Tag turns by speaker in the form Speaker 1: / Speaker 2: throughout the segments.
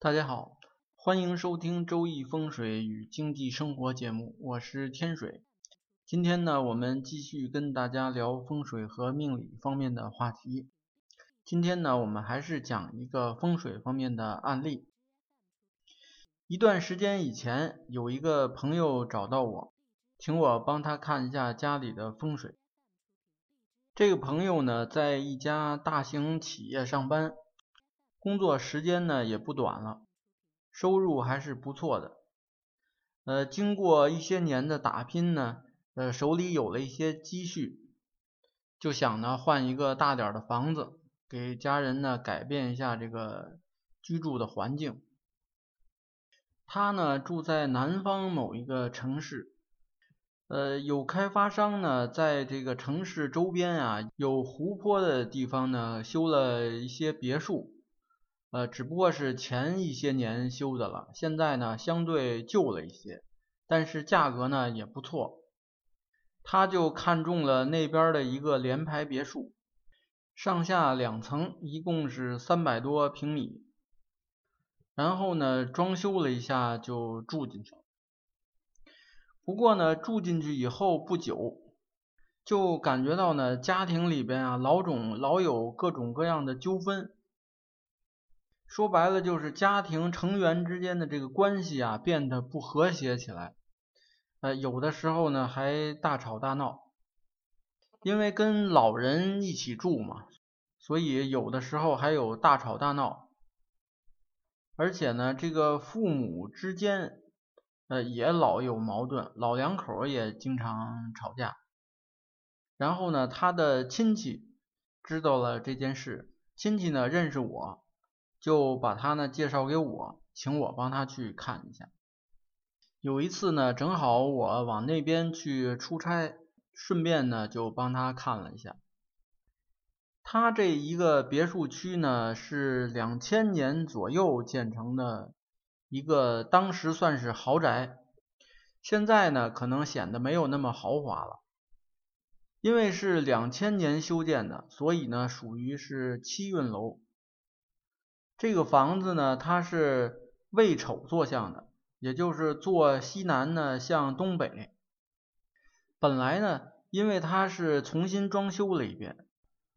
Speaker 1: 大家好，欢迎收听《周易风水与经济生活》节目，我是天水。今天呢，我们继续跟大家聊风水和命理方面的话题。今天呢，我们还是讲一个风水方面的案例。一段时间以前，有一个朋友找到我，请我帮他看一下家里的风水。这个朋友呢，在一家大型企业上班。工作时间呢也不短了，收入还是不错的。呃，经过一些年的打拼呢，呃，手里有了一些积蓄，就想呢换一个大点的房子，给家人呢改变一下这个居住的环境。他呢住在南方某一个城市，呃，有开发商呢在这个城市周边啊有湖泊的地方呢修了一些别墅。呃，只不过是前一些年修的了，现在呢相对旧了一些，但是价格呢也不错。他就看中了那边的一个联排别墅，上下两层，一共是三百多平米。然后呢，装修了一下就住进去了。不过呢，住进去以后不久，就感觉到呢家庭里边啊老种老有各种各样的纠纷。说白了就是家庭成员之间的这个关系啊变得不和谐起来，呃，有的时候呢还大吵大闹，因为跟老人一起住嘛，所以有的时候还有大吵大闹，而且呢这个父母之间呃也老有矛盾，老两口也经常吵架，然后呢他的亲戚知道了这件事，亲戚呢认识我。就把他呢介绍给我，请我帮他去看一下。有一次呢，正好我往那边去出差，顺便呢就帮他看了一下。他这一个别墅区呢是两千年左右建成的一个，当时算是豪宅。现在呢可能显得没有那么豪华了，因为是两千年修建的，所以呢属于是七运楼。这个房子呢，它是未丑坐向的，也就是坐西南呢向东北。本来呢，因为它是重新装修了一遍，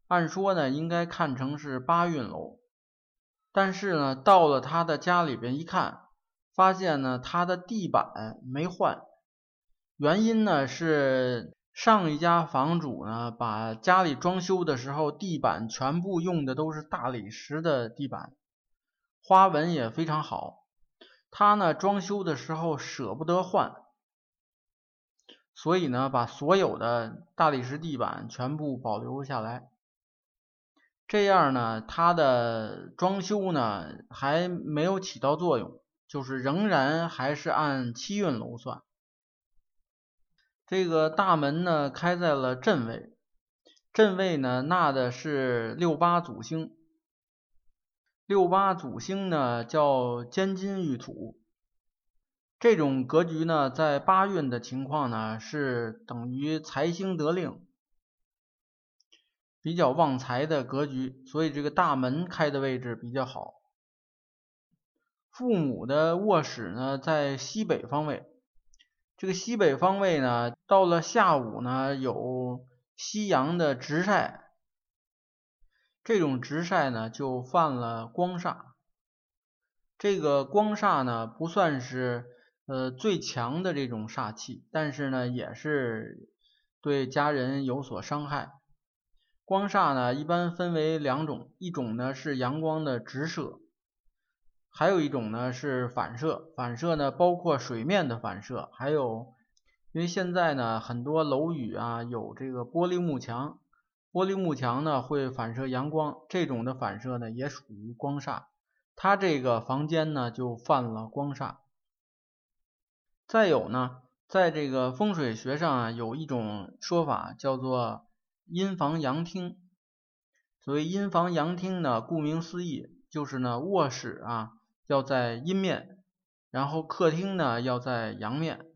Speaker 1: 按说呢应该看成是八运楼。但是呢，到了他的家里边一看，发现呢他的地板没换，原因呢是上一家房主呢把家里装修的时候地板全部用的都是大理石的地板。花纹也非常好，他呢装修的时候舍不得换，所以呢把所有的大理石地板全部保留下来。这样呢他的装修呢还没有起到作用，就是仍然还是按七运楼算。这个大门呢开在了正位，正位呢纳的是六八祖星。六八祖星呢叫兼金玉土，这种格局呢在八运的情况呢是等于财星得令，比较旺财的格局，所以这个大门开的位置比较好。父母的卧室呢在西北方位，这个西北方位呢到了下午呢有夕阳的直晒。这种直晒呢，就犯了光煞。这个光煞呢，不算是呃最强的这种煞气，但是呢，也是对家人有所伤害。光煞呢，一般分为两种，一种呢是阳光的直射，还有一种呢是反射。反射呢，包括水面的反射，还有因为现在呢，很多楼宇啊有这个玻璃幕墙。玻璃幕墙呢会反射阳光，这种的反射呢也属于光煞。他这个房间呢就犯了光煞。再有呢，在这个风水学上啊，有一种说法叫做阴房阳厅。所谓阴房阳厅呢，顾名思义就是呢卧室啊要在阴面，然后客厅呢要在阳面。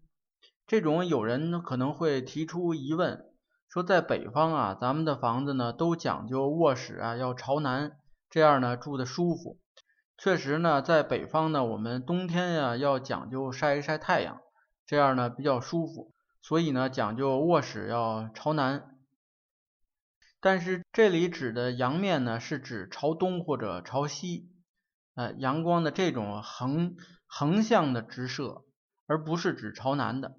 Speaker 1: 这种有人可能会提出疑问。说在北方啊，咱们的房子呢都讲究卧室啊要朝南，这样呢住的舒服。确实呢，在北方呢，我们冬天呀要讲究晒一晒太阳，这样呢比较舒服，所以呢讲究卧室要朝南。但是这里指的阳面呢，是指朝东或者朝西，呃，阳光的这种横横向的直射，而不是指朝南的。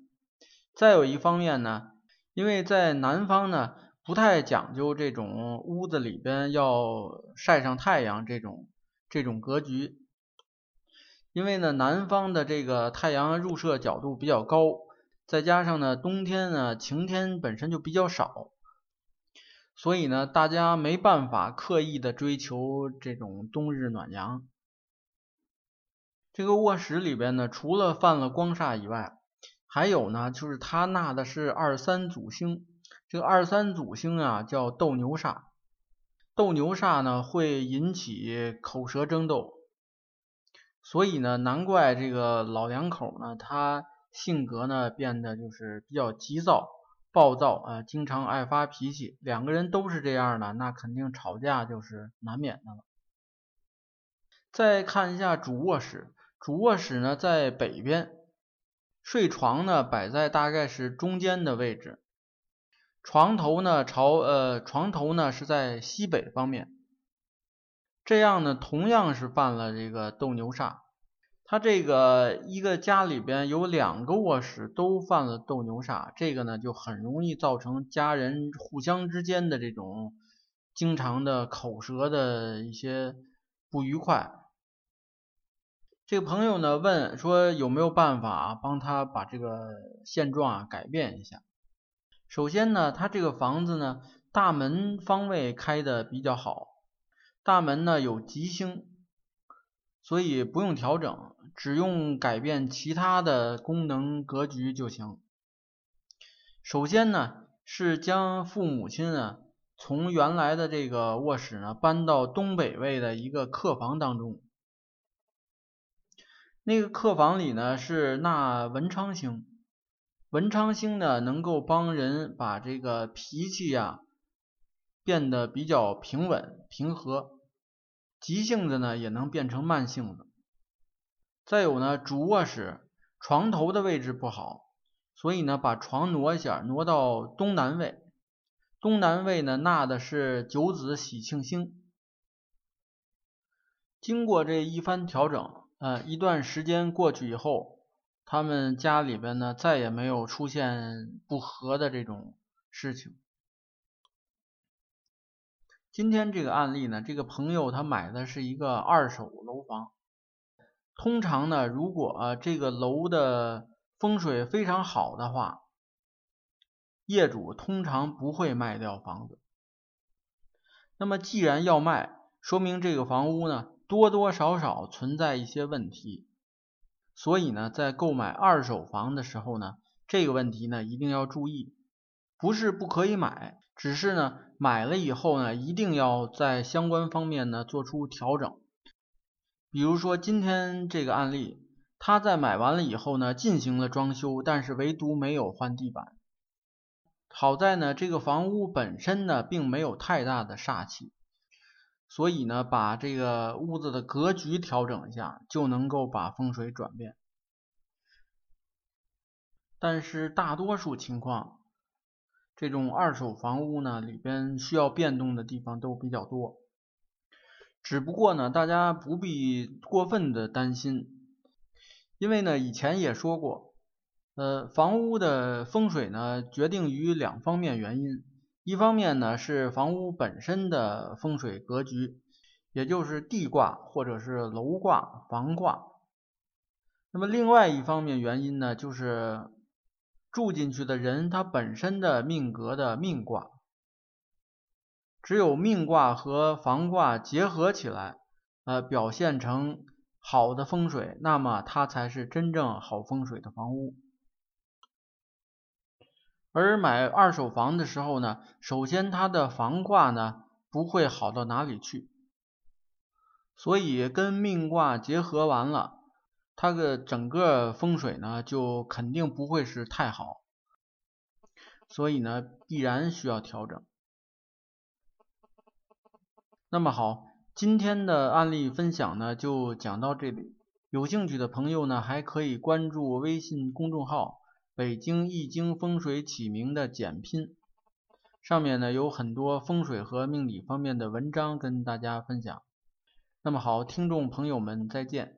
Speaker 1: 再有一方面呢，因为在南方呢，不太讲究这种屋子里边要晒上太阳这种这种格局，因为呢，南方的这个太阳入射角度比较高，再加上呢，冬天呢晴天本身就比较少。所以呢，大家没办法刻意的追求这种冬日暖阳。这个卧室里边呢，除了犯了光煞以外，还有呢，就是他纳的是二三祖星。这个二三祖星啊，叫斗牛煞。斗牛煞呢，会引起口舌争斗。所以呢，难怪这个老两口呢，他性格呢，变得就是比较急躁。暴躁啊，经常爱发脾气，两个人都是这样的，那肯定吵架就是难免的了。再看一下主卧室，主卧室呢在北边，睡床呢摆在大概是中间的位置，床头呢朝呃床头呢是在西北方面，这样呢同样是犯了这个斗牛煞。他这个一个家里边有两个卧室都犯了斗牛煞，这个呢就很容易造成家人互相之间的这种经常的口舌的一些不愉快。这个朋友呢问说有没有办法帮他把这个现状啊改变一下？首先呢，他这个房子呢大门方位开的比较好，大门呢有吉星。所以不用调整，只用改变其他的功能格局就行。首先呢，是将父母亲啊从原来的这个卧室呢搬到东北位的一个客房当中。那个客房里呢是纳文昌星，文昌星呢能够帮人把这个脾气呀变得比较平稳平和。急性子呢也能变成慢性子。再有呢，主卧室床头的位置不好，所以呢把床挪一下，挪到东南位。东南位呢纳的是九子喜庆星。经过这一番调整，呃，一段时间过去以后，他们家里边呢再也没有出现不和的这种事情。今天这个案例呢，这个朋友他买的是一个二手楼房。通常呢，如果这个楼的风水非常好的话，业主通常不会卖掉房子。那么既然要卖，说明这个房屋呢多多少少存在一些问题。所以呢，在购买二手房的时候呢，这个问题呢一定要注意，不是不可以买。只是呢，买了以后呢，一定要在相关方面呢做出调整。比如说今天这个案例，他在买完了以后呢，进行了装修，但是唯独没有换地板。好在呢，这个房屋本身呢，并没有太大的煞气，所以呢，把这个屋子的格局调整一下，就能够把风水转变。但是大多数情况。这种二手房屋呢，里边需要变动的地方都比较多。只不过呢，大家不必过分的担心，因为呢，以前也说过，呃，房屋的风水呢，决定于两方面原因。一方面呢，是房屋本身的风水格局，也就是地卦或者是楼卦、房卦。那么另外一方面原因呢，就是。住进去的人，他本身的命格的命卦，只有命卦和房卦结合起来，呃，表现成好的风水，那么它才是真正好风水的房屋。而买二手房的时候呢，首先它的房卦呢不会好到哪里去，所以跟命卦结合完了。它的整个风水呢，就肯定不会是太好，所以呢，必然需要调整。那么好，今天的案例分享呢就讲到这里，有兴趣的朋友呢还可以关注微信公众号“北京易经风水起名”的简拼，上面呢有很多风水和命理方面的文章跟大家分享。那么好，听众朋友们再见。